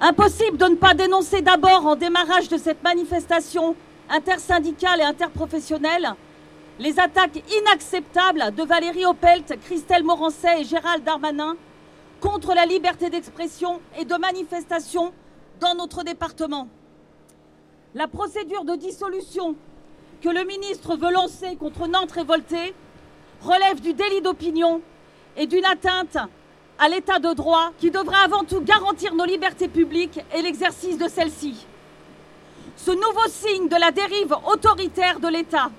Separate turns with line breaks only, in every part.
Impossible de ne pas dénoncer d'abord en démarrage de cette manifestation intersyndicale et interprofessionnelle les attaques inacceptables de Valérie Opelt, Christelle Morancet et Gérald Darmanin contre la liberté d'expression et de manifestation dans notre département. La procédure de dissolution que le ministre veut lancer contre Nantes révoltée relève du délit d'opinion et d'une atteinte à l'état de droit qui devrait avant tout garantir nos libertés publiques et l'exercice de celles-ci. Ce nouveau signe de la dérive autoritaire de l'État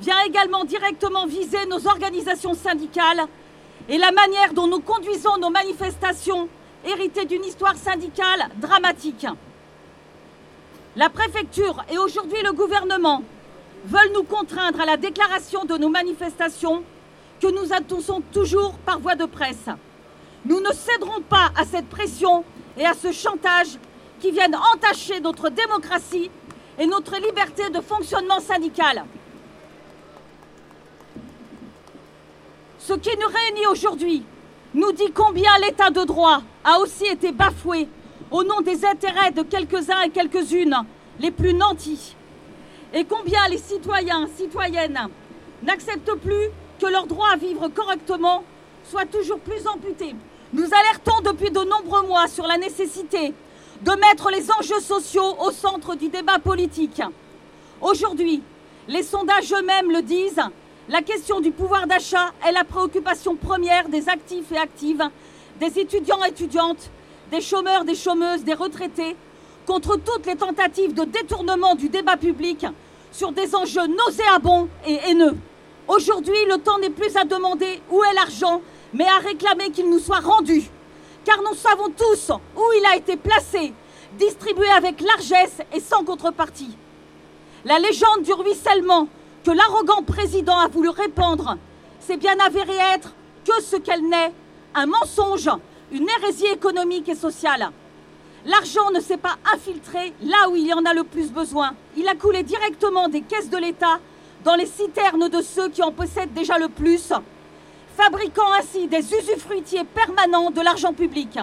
vient également directement viser nos organisations syndicales et la manière dont nous conduisons nos manifestations héritées d'une histoire syndicale dramatique. La préfecture et aujourd'hui le gouvernement veulent nous contraindre à la déclaration de nos manifestations que nous annonçons toujours par voie de presse. Nous ne céderons pas à cette pression et à ce chantage qui viennent entacher notre démocratie et notre liberté de fonctionnement syndical. Ce qui nous réunit aujourd'hui nous dit combien l'état de droit a aussi été bafoué au nom des intérêts de quelques-uns et quelques-unes les plus nantis, et combien les citoyens, citoyennes n'acceptent plus que leur droit à vivre correctement soit toujours plus amputé. Nous alertons depuis de nombreux mois sur la nécessité de mettre les enjeux sociaux au centre du débat politique. Aujourd'hui, les sondages eux-mêmes le disent, la question du pouvoir d'achat est la préoccupation première des actifs et actives, des étudiants et étudiantes, des chômeurs, des chômeuses, des retraités, contre toutes les tentatives de détournement du débat public sur des enjeux nauséabonds et haineux. Aujourd'hui, le temps n'est plus à demander où est l'argent, mais à réclamer qu'il nous soit rendu. Car nous savons tous où il a été placé, distribué avec largesse et sans contrepartie. La légende du ruissellement que l'arrogant président a voulu répandre s'est bien avéré être que ce qu'elle n'est, un mensonge, une hérésie économique et sociale. L'argent ne s'est pas infiltré là où il y en a le plus besoin. Il a coulé directement des caisses de l'État dans les citernes de ceux qui en possèdent déjà le plus, fabriquant ainsi des usufruitiers permanents de l'argent public.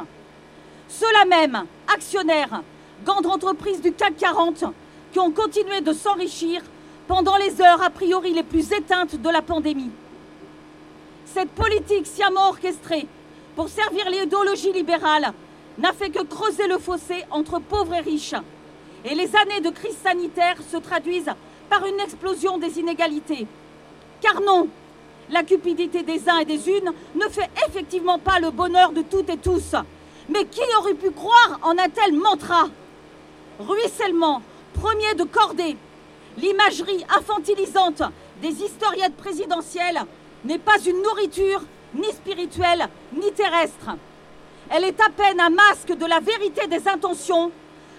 Ceux-là même, actionnaires, grandes entreprises du CAC 40, qui ont continué de s'enrichir pendant les heures a priori les plus éteintes de la pandémie. Cette politique sciemment orchestrée pour servir l'idéologie libérale n'a fait que creuser le fossé entre pauvres et riches. Et les années de crise sanitaire se traduisent par une explosion des inégalités. Car non, la cupidité des uns et des unes ne fait effectivement pas le bonheur de toutes et tous. Mais qui aurait pu croire en un tel mantra? Ruissellement, premier de cordée, L'imagerie infantilisante des historiettes présidentielles n'est pas une nourriture ni spirituelle ni terrestre. Elle est à peine un masque de la vérité des intentions,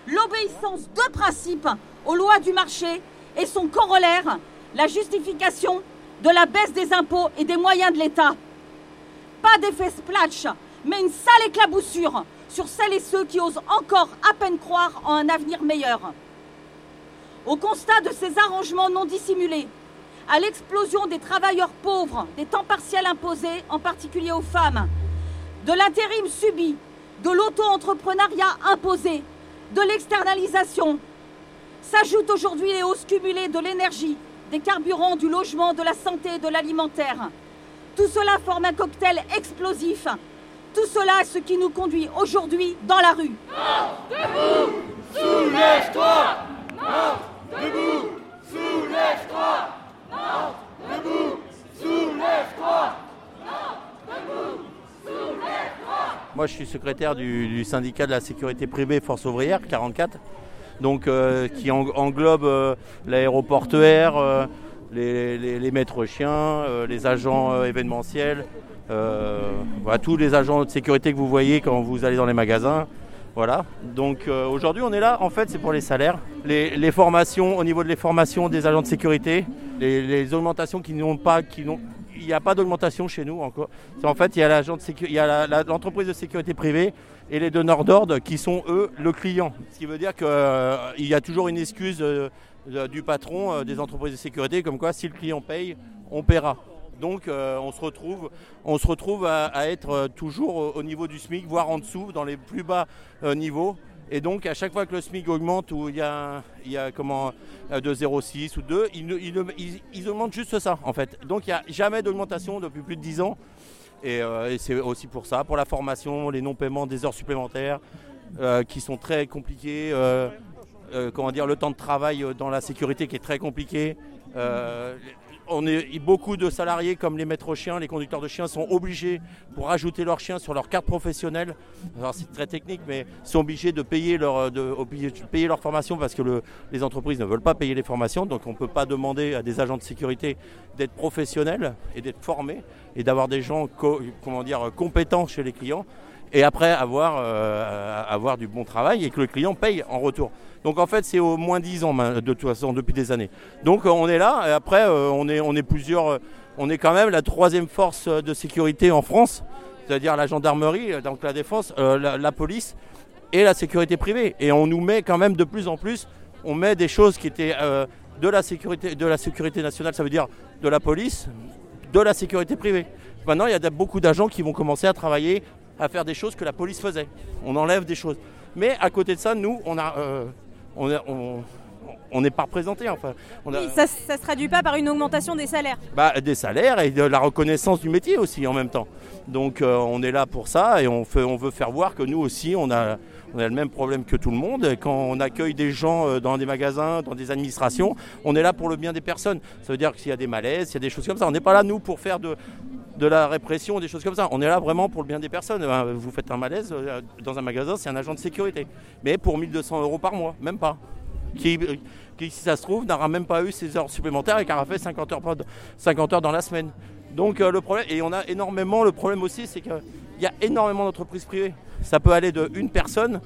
l'obéissance de principe aux lois du marché et son corollaire, la justification de la baisse des impôts et des moyens de l'État. Pas d'effet splash, mais une sale éclaboussure sur celles et ceux qui osent encore à peine croire en un avenir meilleur. Au constat de ces arrangements non dissimulés, à l'explosion des travailleurs pauvres, des temps partiels imposés, en particulier aux femmes, de l'intérim subi, de l'auto-entrepreneuriat imposé, de l'externalisation, s'ajoutent aujourd'hui les hausses cumulées de l'énergie, des carburants, du logement, de la santé et de l'alimentaire. Tout cela forme un cocktail explosif. Tout cela est ce qui nous conduit aujourd'hui dans la rue.
debout Soulève-toi Debout Soulève-toi Debout Soulève-toi Debout Soulève-toi
Moi, je suis secrétaire du, syndicat de la sécurité privée Force ouvrière 44, donc euh, qui englobe euh, l'aéroportuaire, euh, les, maîtres chiens, les agents événementiels, tous les agents de sécurité que vous voyez quand vous allez dans les magasins. Voilà. Donc aujourd'hui, on est là. En fait, c'est pour les salaires, les, formations au niveau de les formations des agents de sécurité, les, augmentations qui n'ont pas, qui n'ont, il n'y a pas d'augmentation chez nous encore. En fait, il y a l'entreprise de sécurité privée et les donneurs d'ordre qui sont eux le client. Ce qui veut dire qu'il euh, y a toujours une excuse euh, du patron des entreprises de sécurité, comme quoi si le client paye, on paiera. Donc euh, on se retrouve, à, être euh, toujours au, niveau du SMIC, voire en dessous, dans les plus bas euh, niveaux. Et donc à chaque fois que le SMIC augmente ou il y a, il comment, de 0,6 ou 2, ils, augmentent juste ça en fait. Donc il n'y a jamais d'augmentation depuis plus de 10 ans. Et, c'est aussi pour ça, pour la formation, les non-paiements des heures supplémentaires qui sont très compliqués. comment dire, le temps de travail dans la sécurité qui est très compliqué on beaucoup de salariés comme les maîtres chiens, les conducteurs de chiens sont obligés pour ajouter leurs chiens sur leur carte professionnelle. c'est très technique, mais sont obligés de payer leur, leur formation parce que les entreprises ne veulent pas payer les formations. Donc on ne peut pas demander à des agents de sécurité d'être professionnels et d'être formés et d'avoir des gens compétents chez les clients et après avoir, euh, avoir du bon travail et que le client paye en retour. Donc en fait, c'est au moins 10 ans de toute façon depuis des années. Donc on est là et après euh, on est on est plusieurs euh, on est quand même la troisième force de sécurité en France, c'est-à-dire la gendarmerie, donc la défense, la, police et la sécurité privée. Et on nous met quand même de plus en plus, on met des choses qui étaient de la sécurité de la sécurité nationale, ça veut dire de la police, de la sécurité privée. Maintenant, il y a beaucoup d'agents qui vont commencer à travailler à faire des choses que la police faisait. On enlève des choses. Mais à côté de ça, nous, on a, euh, on n'est pas représenté. Enfin,
ça ne se traduit pas par une augmentation des salaires
bah, Des salaires et de la reconnaissance du métier aussi en même temps. Donc euh, on est là pour ça et on, fait, on veut faire voir que nous aussi, on a, on a le même problème que tout le monde. Quand on accueille des gens euh, dans des magasins, dans des administrations, on est là pour le bien des personnes. Ça veut dire que s'il y a des malaises, s'il y a des choses comme ça, on n'est pas là, nous, pour faire de, de la répression, des choses comme ça. On est là vraiment pour le bien des personnes. Vous faites un malaise euh, dans un magasin, c'est un agent de sécurité. Mais pour 1200 euros par mois, même pas. Qui, qui si ça se trouve, n'aura même pas eu ses heures supplémentaires et qui aura fait 50 heures, 50 heures dans la semaine. Donc euh, le problème, et on a énormément, le problème aussi, c'est qu'il y a énormément d'entreprises privées. Ça peut aller de une personne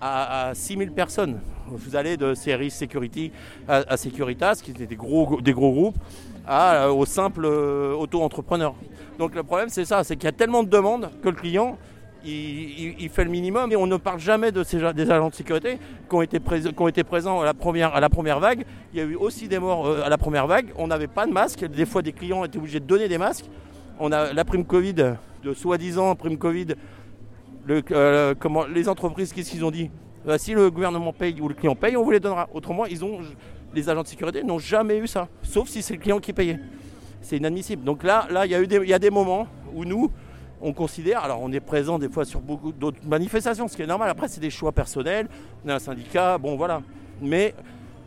à, 6000 personnes. Vous allez de Series Security à, Securitas, qui étaient des gros, des gros groupes, à, euh, au simple euh, auto-entrepreneur. Donc le problème c'est ça, c'est qu'il y a tellement de demandes que le client, il, fait le minimum et on ne parle jamais de ces, des agents de sécurité qui ont été, présents à la, première, à la première vague. Il y a eu aussi des morts euh, à la première vague. On n'avait pas de masque. Des fois, des clients étaient obligés de donner des masques. On a la prime Covid, de soi-disant prime Covid. Comment, les entreprises, qu'est-ce qu'ils ont dit? Si le gouvernement paye ou le client paye, on vous les donnera. Autrement, les agents de sécurité n'ont jamais eu ça, sauf si c'est le client qui payait. C'est inadmissible. Donc là, il y a eu des, y a des moments où nous, on considère, alors on est présent des fois sur beaucoup d'autres manifestations, ce qui est normal. Après, c'est des choix personnels. On est un syndicat, bon voilà. Mais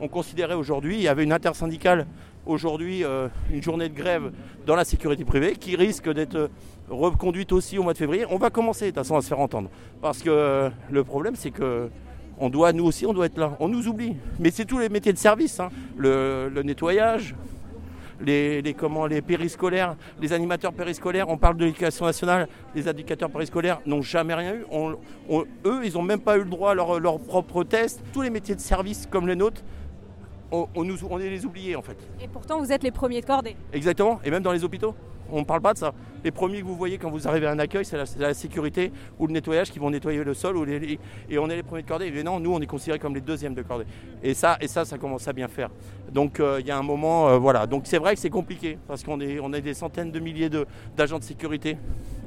on considérait aujourd'hui, il y avait une intersyndicale aujourd'hui, euh, une journée de grève dans la sécurité privée qui risque d'être reconduite aussi au mois de février. On va commencer de toute façon à se faire entendre. Parce que euh, le problème, c'est que on doit, nous aussi, on doit être là. On nous oublie. Mais c'est tous les métiers de service. Hein. Le, nettoyage, les, comment, les périscolaires, les animateurs périscolaires. On parle de l'éducation nationale. Les éducateurs périscolaires n'ont jamais rien eu. eux, ils n'ont même pas eu le droit à leur, leur, propre test. Tous les métiers de service comme les nôtres, on, nous, on est les oubliés en fait.
Et pourtant, vous êtes les premiers de cordée.
Exactement. Et même dans les hôpitaux on ne parle pas de ça. Les premiers que vous voyez quand vous arrivez à un accueil, c'est la, sécurité ou le nettoyage qui vont nettoyer le sol. Ou les, et on est les premiers de cordée. Et non, nous, on est considérés comme les deuxièmes de cordée. Et ça, et ça, ça commence à bien faire. Donc euh, il y a un moment, euh, voilà. Donc c'est vrai que c'est compliqué parce qu'on est, on des centaines de milliers d'agents de, sécurité,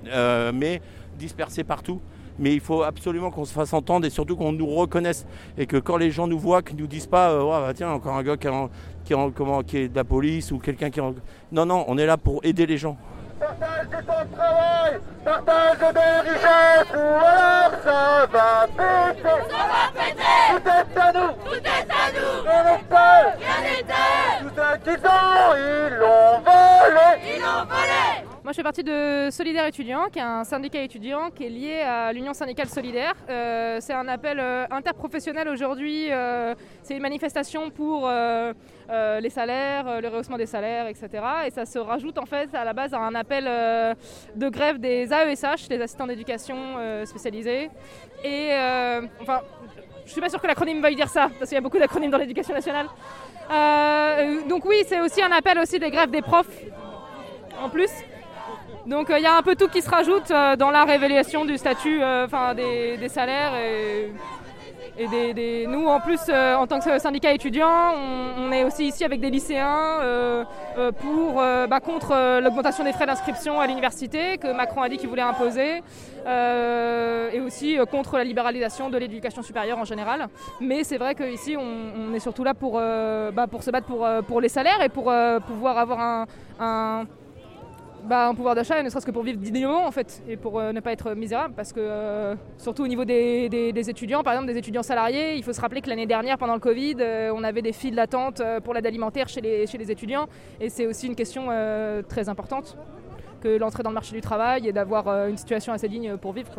euh, mais dispersés partout mais il faut absolument qu'on se fasse entendre et surtout qu'on nous reconnaisse et que quand les gens nous voient, qu'ils nous disent pas oh, bah, tiens encore un gars qui, qui, comment, qui est de la police ou quelqu'un qui non non on est là pour aider les gens.
Partage du temps de travail, partage des richesses, ou alors ça va péter.
Ça va péter.
Tout est à nous.
Tout est à nous.
Rien n'était.
Rien n'était.
Tout ce qu'ils ont, ils l'ont volé.
Ils l'ont volé.
Moi, je fais partie de Solidaire étudiant, qui est un syndicat étudiant qui est lié à l'Union syndicale solidaire. Euh, c'est un appel euh, interprofessionnel aujourd'hui. Euh, c'est une manifestation pour les salaires, le rehaussement des salaires, etc. Et ça se rajoute en fait à la base à un appel de grève des AESH, les assistants d'éducation spécialisés. Et enfin, je suis pas sûre que l'acronyme veuille dire ça, parce qu'il y a beaucoup d'acronymes dans l'éducation nationale. donc oui, c'est aussi un appel aussi des grèves des profs en plus. Donc il euh, y a un peu tout qui se rajoute euh, dans la révélation du statut, euh, enfin des, salaires. Et des, nous, en plus, en tant que syndicat étudiant, on, est aussi ici avec des lycéens pour, bah, contre l'augmentation des frais d'inscription à l'université que Macron a dit qu'il voulait imposer, et aussi contre la libéralisation de l'éducation supérieure en général. Mais c'est vrai qu'ici, on, est surtout là pour, bah, pour se battre pour, pour les salaires et pour pouvoir avoir un- bah, un pouvoir d'achat, ne serait-ce que pour vivre dignement en fait, et pour euh, ne pas être misérable, parce que euh, surtout au niveau des, étudiants, par exemple des étudiants salariés, il faut se rappeler que l'année dernière, pendant le Covid, euh, on avait des files d'attente pour l'aide alimentaire chez les, étudiants, et c'est aussi une question très importante que l'entrée dans le marché du travail et d'avoir une situation assez digne pour vivre.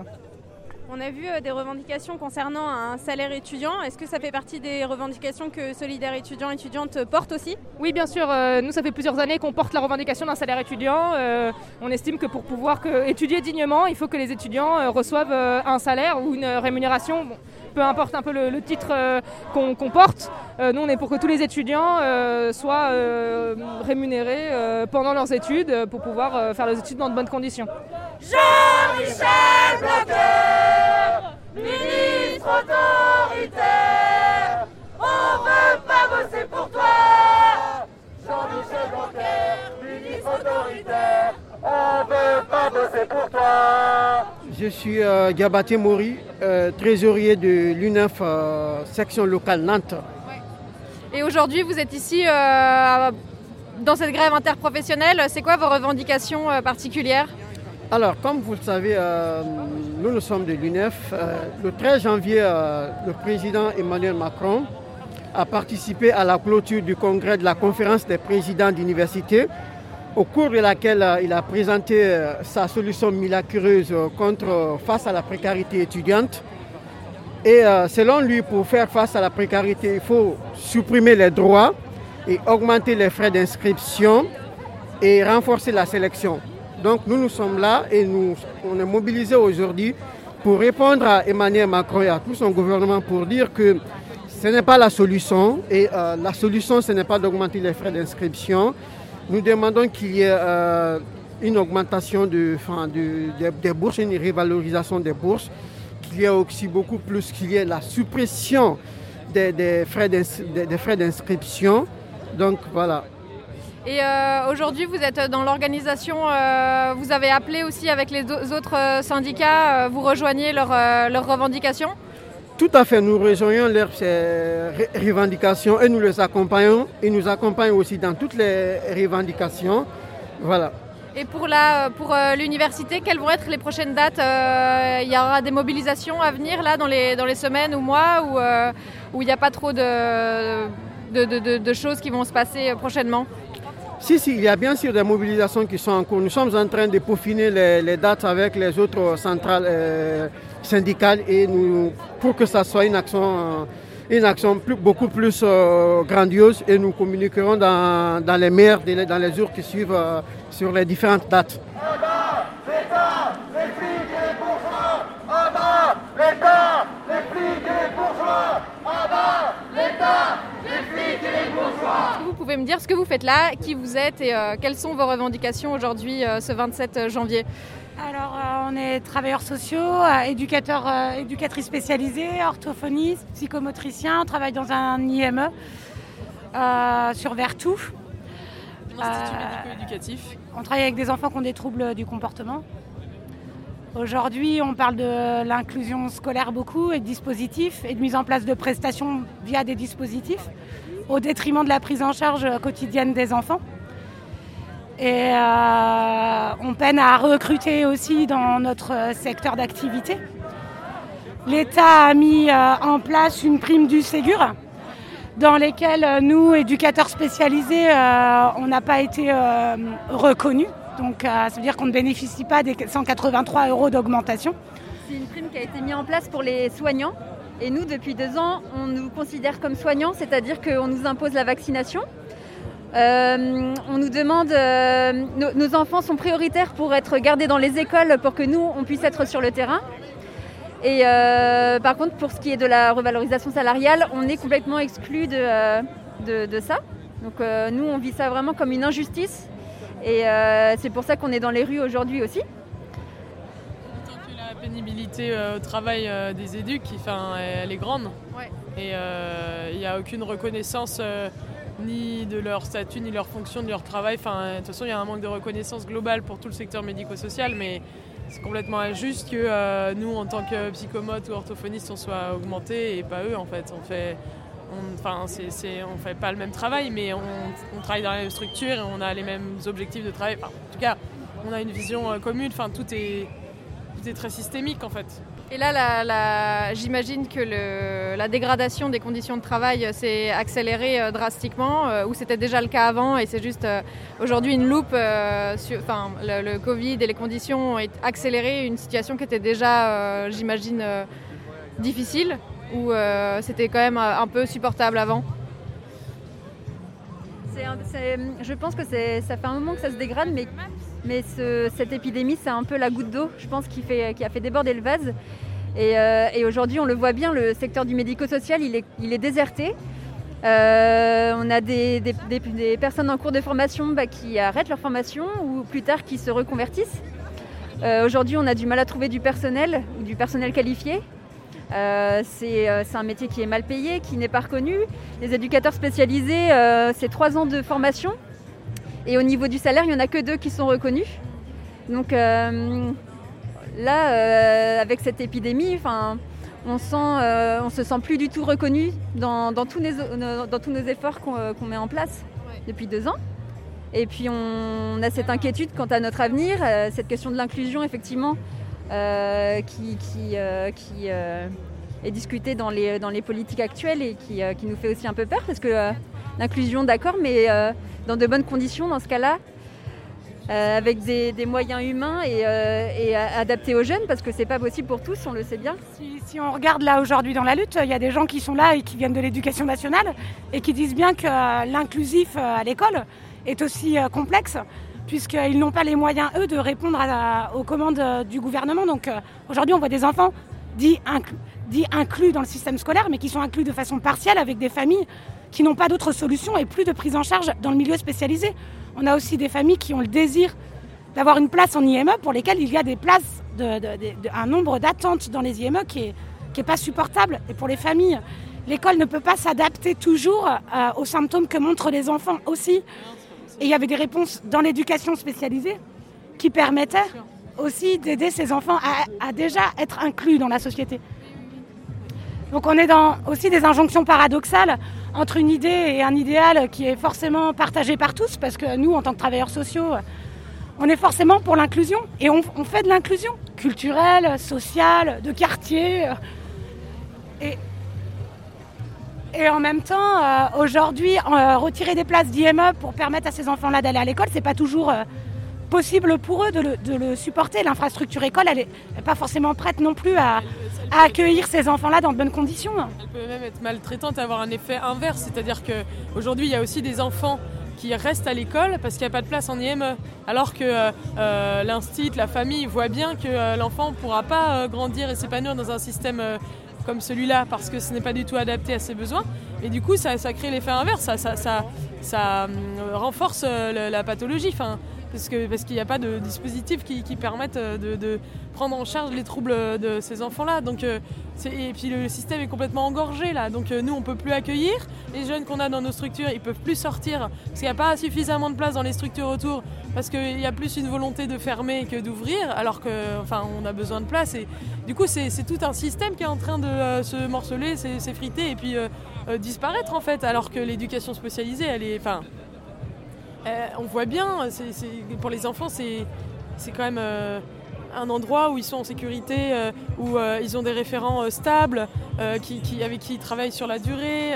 On a vu euh, des revendications concernant un salaire étudiant. Est-ce que ça fait partie des revendications que Solidaire étudiant étudiante porte aussi?
Oui, bien sûr. euh, nous, ça fait plusieurs années qu'on porte la revendication d'un salaire étudiant. Euh, on estime que pour pouvoir que- étudier dignement, il faut que les étudiants reçoivent un salaire ou une rémunération. Bon, peu importe un peu le, le titre euh, qu'on porte. Euh, nous, on est pour que tous les étudiants euh, soient euh, rémunérés euh, pendant leurs études euh, pour pouvoir euh, faire leurs études dans de bonnes conditions.
Jean-Michel Blanquer, ministre autoritaire, on veut pas bosser pour toi.
Jean-Michel Blanquer, ministre autoritaire, on veut pas bosser pour toi.
Je suis euh, Diabaté Mori, euh, trésorier de l'UNEF euh, section locale Nantes.
Et aujourd'hui, vous êtes ici euh, dans cette grève interprofessionnelle. C'est quoi vos revendications euh, particulières?
Alors, comme vous le savez, euh, nous, nous sommes de l'UNEF. Euh, le 13 janvier, euh, le président Emmanuel Macron a participé à la clôture du congrès de la conférence des présidents d'université, au cours de laquelle il a présenté sa solution miraculeuse contre, face à la précarité étudiante. Et selon lui, pour faire face à la précarité, il faut supprimer les droits et augmenter les frais d'inscription et renforcer la sélection. Donc nous, nous sommes là et nous, on est mobilisés aujourd'hui pour répondre à Emmanuel Macron et à tout son gouvernement pour dire que ce n'est pas la solution et euh, la solution, ce n'est pas d'augmenter les frais d'inscription. Nous demandons qu'il y ait euh, une augmentation de, de- des- bourses, une révalorisation des bourses, qu'il y ait aussi beaucoup plus, qu'il y ait la suppression des- des frais d'inscription. Donc voilà.
Et euh, aujourd'hui, vous êtes dans l'organisation, euh, vous avez appelé aussi avec les autres euh, syndicats, vous rejoignez leurs revendications?
Tout à fait, nous rejoignons leurs revendications et nous les accompagnons. Ils nous accompagnent aussi dans toutes les revendications. Voilà.
Et pour, la, pour l'université, quelles vont être les prochaines dates? Il y aura des mobilisations à venir là dans les, dans les semaines ou mois où, où il n'y a pas trop de, de, de- de- de choses qui vont se passer prochainement?
Si, si, il y a bien sûr des mobilisations qui sont en cours. Nous sommes en train de peaufiner les, dates avec les autres centrales euh, syndicales et pour que ça soit une action, une action beaucoup plus euh, grandiose et nous communiquerons dans, les meilleurs dans les jours qui suivent euh, sur les différentes dates.
Les les bourgeois. En bas, l'État, les flics et les bourgeois.
Est-ce que Vous pouvez me dire ce que vous faites là, qui vous êtes et euh, quelles sont vos revendications aujourd'hui, euh, ce 27 janvier?
Alors, euh, on est travailleurs sociaux, euh, éducateurs, euh, éducatrices spécialisées, orthophonistes, psychomotriciens. On travaille dans un IME euh, sur Vertou.
Institut
Euh,
médico-éducatif.
On travaille avec des enfants qui ont des troubles du comportement. Aujourd'hui, on parle de l'inclusion scolaire beaucoup et de dispositifs et de mise en place de prestations via des dispositifs au détriment de la prise en charge quotidienne des enfants. Et euh, on peine à recruter aussi dans notre secteur d'activité. L'État a mis euh, en place une prime du Ségur dans lesquelles euh, nous, éducateurs spécialisés, euh, on n'a pas été euh, reconnus. Donc euh, ça veut dire qu'on ne bénéficie pas des 183 euros d'augmentation.
C'est une prime qui a été mise en place pour les soignants. Et nous, depuis deux ans, on nous considère comme soignants, c'est-à-dire qu'on nous impose la vaccination. Euh, on nous demande, euh, nos, enfants sont prioritaires pour être gardés dans les écoles pour que nous, on puisse être sur le terrain. Et euh, par contre, pour ce qui est de la revalorisation salariale, on est complètement exclu de, de, ça. Donc nous, on vit ça vraiment comme une injustice. Et c'est pour ça qu'on est dans les rues aujourd'hui aussi.
La pénibilité
qualité au travail des éduques, enfin, elle est grande. Et il n'y a aucune reconnaissance ni de leur statut, ni de leur fonction, ni de leur travail. Enfin, de toute façon, il y a un manque de reconnaissance globale pour tout le secteur médico-social, mais c'est complètement injuste que euh, nous, en tant que psychomotes ou orthophonistes, on soit augmentés et pas eux, en fait. On fait, enfin, c'est, on fait pas le même travail, mais on, travaille dans la même structure et on a les mêmes objectifs de travail. en tout cas, on a une vision euh, commune. Enfin, tout est, est très systémique, en fait.
Et là, j'imagine que la dégradation des conditions de travail s'est accélérée euh, drastiquement, euh, ou c'était déjà le cas avant, et c'est juste euh, aujourd'hui une loupe. enfin, le, Covid et les conditions ont accéléré une situation qui était déjà, j'imagine, difficile, ou c'était quand même un peu supportable avant?
je pense que ça fait un moment que ça se dégrade, mais mais cette épidémie, c'est un peu la goutte d'eau, je pense, qui, a fait déborder le vase. Et, euh, aujourd'hui, on le voit bien, le secteur du médico-social, il est, il est déserté. Euh, on a des, personnes en cours de formation bah, qui arrêtent leur formation ou plus tard qui se reconvertissent. Euh, aujourd'hui, on a du mal à trouver du personnel ou du personnel qualifié. c'est un métier qui est mal payé, qui n'est pas reconnu. Les éducateurs spécialisés, c'est trois ans de formation. Et au niveau du salaire, il n'y en a que deux qui sont reconnus. Donc euh, là, euh, avec cette épidémie, on ne euh, se sent plus du tout reconnu dans, tous, nos, efforts qu'on met en place depuis deux ans. Et puis on, a cette inquiétude quant à notre avenir, cette question de l'inclusion effectivement qui, est discutée dans les, politiques actuelles et qui, qui, nous fait aussi un peu peur parce que l'inclusion d'accord mais dans de bonnes conditions dans ce cas-là, euh, avec des, moyens humains et, euh, adaptés aux jeunes, parce que c'est pas possible pour tous, on le sait bien.
Si, on regarde là aujourd'hui dans la lutte, il y a des gens qui sont là et qui viennent de l'éducation nationale et qui disent bien que euh, l'inclusif à l'école est aussi complexe puisqu'ils n'ont pas les moyens, eux, de répondre aux commandes du gouvernement. Donc aujourd'hui, on voit des enfants dits, inclus dans le système scolaire, mais qui sont inclus de façon partielle avec des familles qui n'ont pas d'autre solution et plus de prise en charge dans le milieu spécialisé. On a aussi des familles qui ont le désir d'avoir une place en IME pour lesquelles il y a des places, un nombre d'attentes dans les IME qui n'est qui est pas supportable. Et pour les familles, l'école ne peut pas s'adapter toujours euh, aux symptômes que montrent les enfants aussi. Et il y avait des réponses dans l'éducation spécialisée qui permettaient aussi d'aider ces enfants à, déjà être inclus dans la société. Donc on est dans aussi des injonctions paradoxales entre une idée et un idéal qui est forcément partagé par tous, parce que nous, en tant que travailleurs sociaux, on est forcément pour l'inclusion, et on, fait de l'inclusion culturelle, sociale, de quartier. Et, et en même temps, euh, aujourd'hui, euh, retirer des places d'IME pour permettre à ces enfants-là d'aller à l'école, c'est pas toujours euh, possible pour eux de le, supporter. L'infrastructure école, elle n'est pas forcément prête non plus à, accueillir ces enfants-là dans de bonnes conditions.
Elle peut même être maltraitante, avoir un effet inverse. C'est-à-dire qu'aujourd'hui, il y a aussi des enfants qui restent à l'école parce qu'il n'y a pas de place en IME. Alors que euh, euh, l'instit, la famille voit bien que euh, l'enfant ne pourra pas grandir et s'épanouir dans un système comme celui-là parce que ce n'est pas du tout adapté à ses besoins. Et du coup, ça, crée l'effet inverse, ça, renforce la pathologie. Enfin, parce qu'il parce qu'il n'y a pas de dispositifs qui, permettent euh, de, prendre en charge les troubles de ces enfants-là. Euh, et puis le système est complètement engorgé là. Donc euh, nous, on peut plus accueillir. Les jeunes qu'on a dans nos structures, ils peuvent plus sortir parce qu'il n'y a pas suffisamment de place dans les structures autour. Parce qu'il y a plus une volonté de fermer que d'ouvrir, alors qu'on enfin, a besoin de place. Et du coup, c'est tout un système qui est en train de se morceler, s'effriter et puis disparaître en fait. Alors que l'éducation spécialisée, elle est. Enfin, euh, on voit bien, pour les enfants, c'est quand même euh, un endroit où ils sont en sécurité, euh, où ils ont des référents stables, qui, avec qui ils travaillent sur la durée.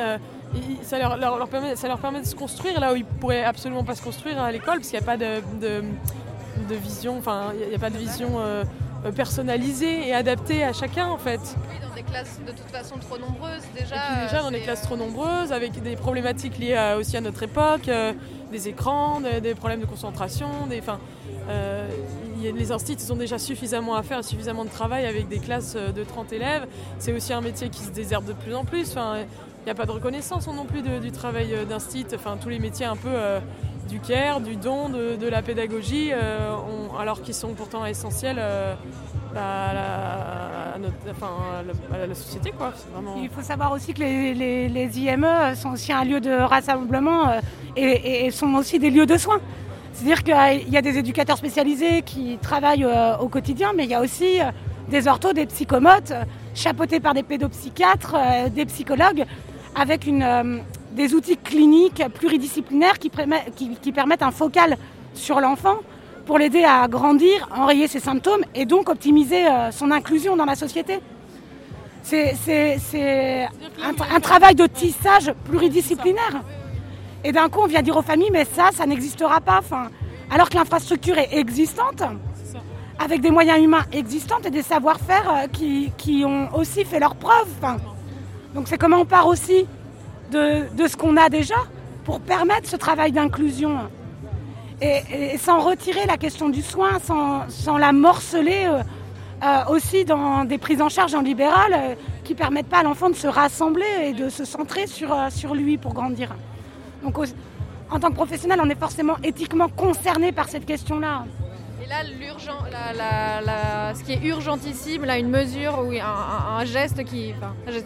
ça, leur, permet, de se construire là où ils ne pourraient absolument pas se construire à l'école, parce qu'il n'y a pas de, de, vision, enfin, il n'y a, pas de vision personnalisée et adaptée à chacun en fait.
Oui, dans des classes de toute façon trop nombreuses déjà.
déjà dans des classes trop nombreuses, avec des problématiques liées aussi à notre époque des écrans, des problèmes de concentration. Des, euh, les instituts ils ont déjà suffisamment à faire, suffisamment de travail avec des classes euh, de 30 élèves. C'est aussi un métier qui se déserte de plus en plus. Il n'y a pas de reconnaissance non plus du travail euh, d'institut. Enfin, tous les métiers un peu du care, du don, de, la pédagogie, alors qu'ils sont pourtant essentiels bah, à, à, la société. Quoi.
Il faut savoir aussi que les, IME sont aussi un lieu de rassemblement et, sont aussi des lieux de soins. C'est-à-dire qu'il y a des éducateurs spécialisés qui travaillent au quotidien, mais il y a aussi des orthos, des psychomotes, chapeautés par des pédopsychiatres, des psychologues, avec une, des outils cliniques pluridisciplinaires qui, permettent un focal sur l'enfant pour l'aider à grandir, enrayer ses symptômes et donc optimiser euh, son inclusion dans la société. C'est un, travail de tissage pluridisciplinaire. Et d'un coup, on vient dire aux familles, mais ça, ça n'existera pas. Alors que l'infrastructure est existante, avec des moyens humains existants et des savoir-faire euh, qui, qui, ont aussi fait leurs preuves. donc c'est comment on part aussi de, ce qu'on a déjà pour permettre ce travail d'inclusion. Et, sans retirer la question du soin, sans, la morceler euh, euh, aussi dans des prises en charge en libéral euh, qui ne permettent pas à l'enfant de se rassembler et de se centrer sur, sur lui pour grandir. Donc en tant que professionnel, on est forcément éthiquement concerné par cette question-là.
Là, ce qui est urgentissime, là, une mesure ou un, geste qui,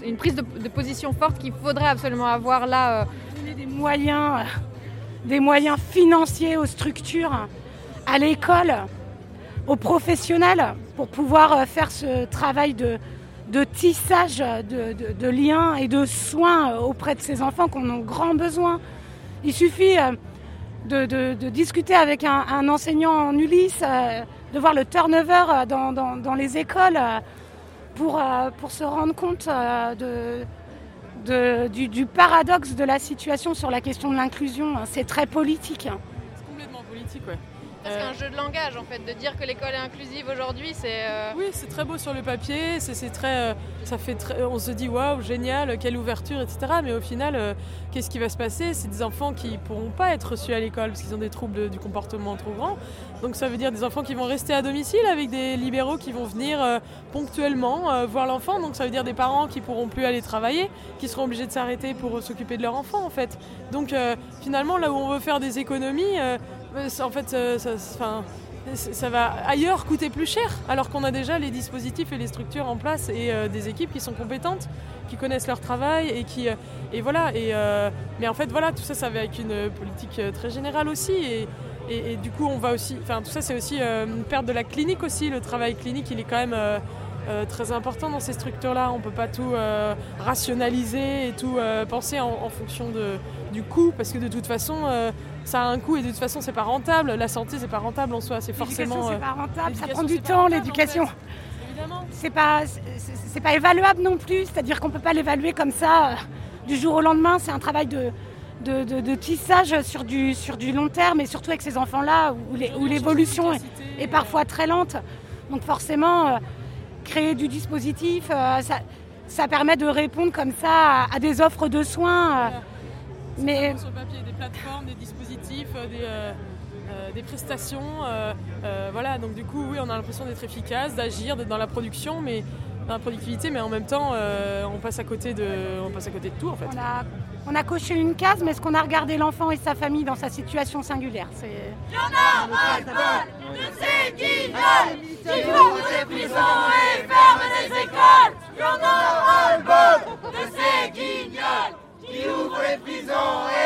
une prise de, position forte qu'il faudrait absolument avoir là.
Euh, Donner des moyens, euh, des moyens financiers aux structures, à l'école, aux professionnels, pour pouvoir euh, faire ce travail de, tissage de, liens et de soins auprès de ces enfants qu'on a grand besoin. Il suffit de, discuter avec un, enseignant en Ulysse, euh, de voir le turnover euh, dans, les écoles euh, pour, se rendre compte du, paradoxe de la situation sur la question de l'inclusion. C'est très politique.
C'est complètement politique, ouais.
C'est un jeu de langage en fait, de dire que l'école est inclusive aujourd'hui, c'est.
Oui, c'est très beau sur le papier, c'est très, ça fait très, on se dit waouh génial, quelle ouverture, etc. Mais au final, qu'est-ce qui va se passer? C'est des enfants qui pourront pas être reçus à l'école parce qu'ils ont des troubles du comportement trop grands. Donc ça veut dire des enfants qui vont rester à domicile avec des libéraux qui vont venir euh, ponctuellement euh, voir l'enfant. Donc ça veut dire des parents qui pourront plus aller travailler, qui seront obligés de s'arrêter pour s'occuper de leur enfant en fait. Donc euh, finalement là où on veut faire des économies, en fait, ça, ça va ailleurs coûter plus cher, alors qu'on a déjà les dispositifs et les structures en place et des équipes qui sont compétentes qui connaissent leur travail et qui euh, et voilà et euh, mais en fait voilà tout ça ça va avec une politique euh, très générale aussi et, et, du coup on va aussi enfin tout ça c'est aussi une perte de la clinique aussi. Le travail clinique il est quand même très important dans ces structures-là. On ne peut pas tout rationaliser et tout penser en, fonction de, du coût, parce que de toute façon, ça a un coût et de toute façon, c'est pas rentable. La santé, c'est pas rentable en soi. C'est forcément.
c'est pas rentable. Ça prend du temps, l'éducation. C'est pas, c'est pas évaluable non plus, c'est-à-dire qu'on ne peut pas l'évaluer comme ça euh, du jour au lendemain. C'est un travail de, de, tissage sur du, sur du long terme et surtout avec ces enfants-là où, l'évolution est, parfois très lente. Donc forcément, euh, créer du dispositif, euh, ça, permet de répondre comme ça à, des offres de soins.
mais... Sur le papier, des plateformes, des dispositifs, des, prestations. voilà, donc du coup, oui, on a l'impression d'être efficace, d'agir, d'être dans la production, mais dans la productivité, mais en même temps, euh, on, passe à côté de, on passe à côté de tout en fait.
On a, on a coché une case, mais est-ce qu'on a regardé l'enfant et sa famille dans sa situation singulière?
Il y en a ras de ces guignols qui ouvrent des prisons et ferment des écoles. Il y en a ras de ces guignols qui ouvrent les prisons et